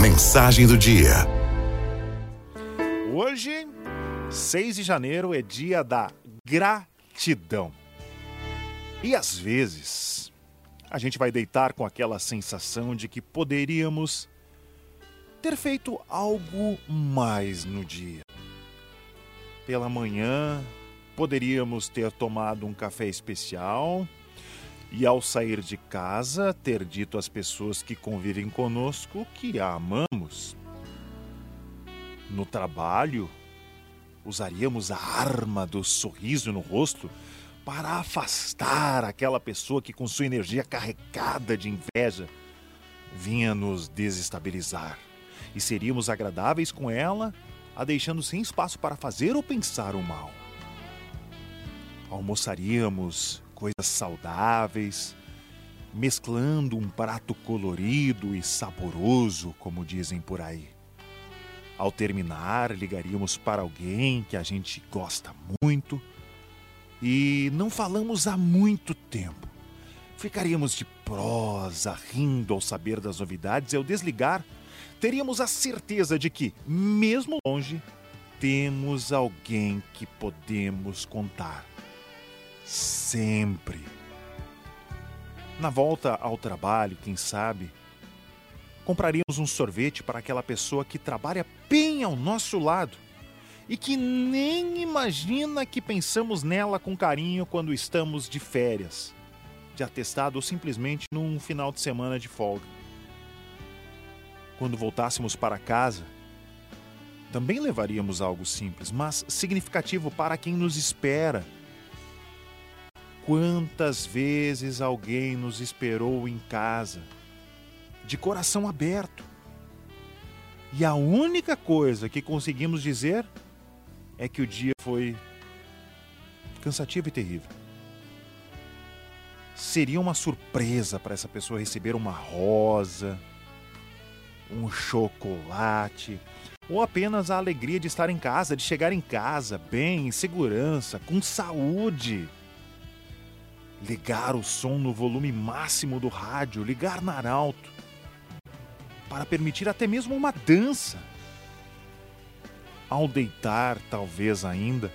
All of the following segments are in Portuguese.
Mensagem do dia. Hoje, 6 de janeiro, é dia da gratidão. E às vezes, a gente vai deitar com aquela sensação de que poderíamos ter feito algo mais no dia. Pela manhã, poderíamos ter tomado um café especial e, ao sair de casa, ter dito às pessoas que convivem conosco que a amamos. No trabalho, usaríamos a arma do sorriso no rosto para afastar aquela pessoa que, com sua energia carregada de inveja, vinha nos desestabilizar. E seríamos agradáveis com ela, a deixando sem espaço para fazer ou pensar o mal. Almoçaríamos coisas saudáveis, mesclando um prato colorido e saboroso, como dizem por aí. Ao terminar, ligaríamos para alguém que a gente gosta muito e não falamos há muito tempo. Ficaríamos de prosa, rindo ao saber das novidades e ao desligar, teríamos a certeza de que, mesmo longe, temos alguém que podemos contar sempre. Na volta ao trabalho, quem sabe, compraríamos um sorvete para aquela pessoa que trabalha bem ao nosso lado e que nem imagina que pensamos nela com carinho quando estamos de férias, de atestado ou simplesmente num final de semana de folga. Quando voltássemos para casa, também levaríamos algo simples, mas significativo para quem nos espera Quantas vezes alguém nos esperou em casa, de coração aberto, e a única coisa que conseguimos dizer é que o dia foi cansativo e terrível. Seria uma surpresa para essa pessoa receber uma rosa, um chocolate, ou apenas a alegria de estar em casa, de chegar em casa bem, em segurança, com saúde ligar o som no volume máximo do rádio, ligar na arauto, para permitir até mesmo uma dança. Ao deitar, talvez ainda,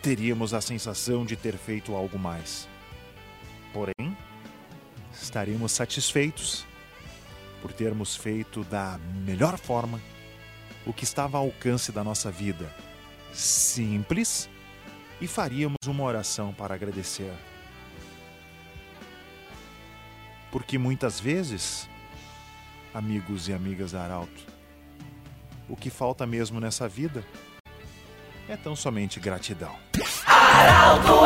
teríamos a sensação de ter feito algo mais. Porém, estaremos satisfeitos por termos feito da melhor forma o que estava ao alcance da nossa vida. Simples e faríamos uma oração para agradecer. Porque muitas vezes, amigos e amigas da Arauto, o que falta mesmo nessa vida é tão somente gratidão. Arauto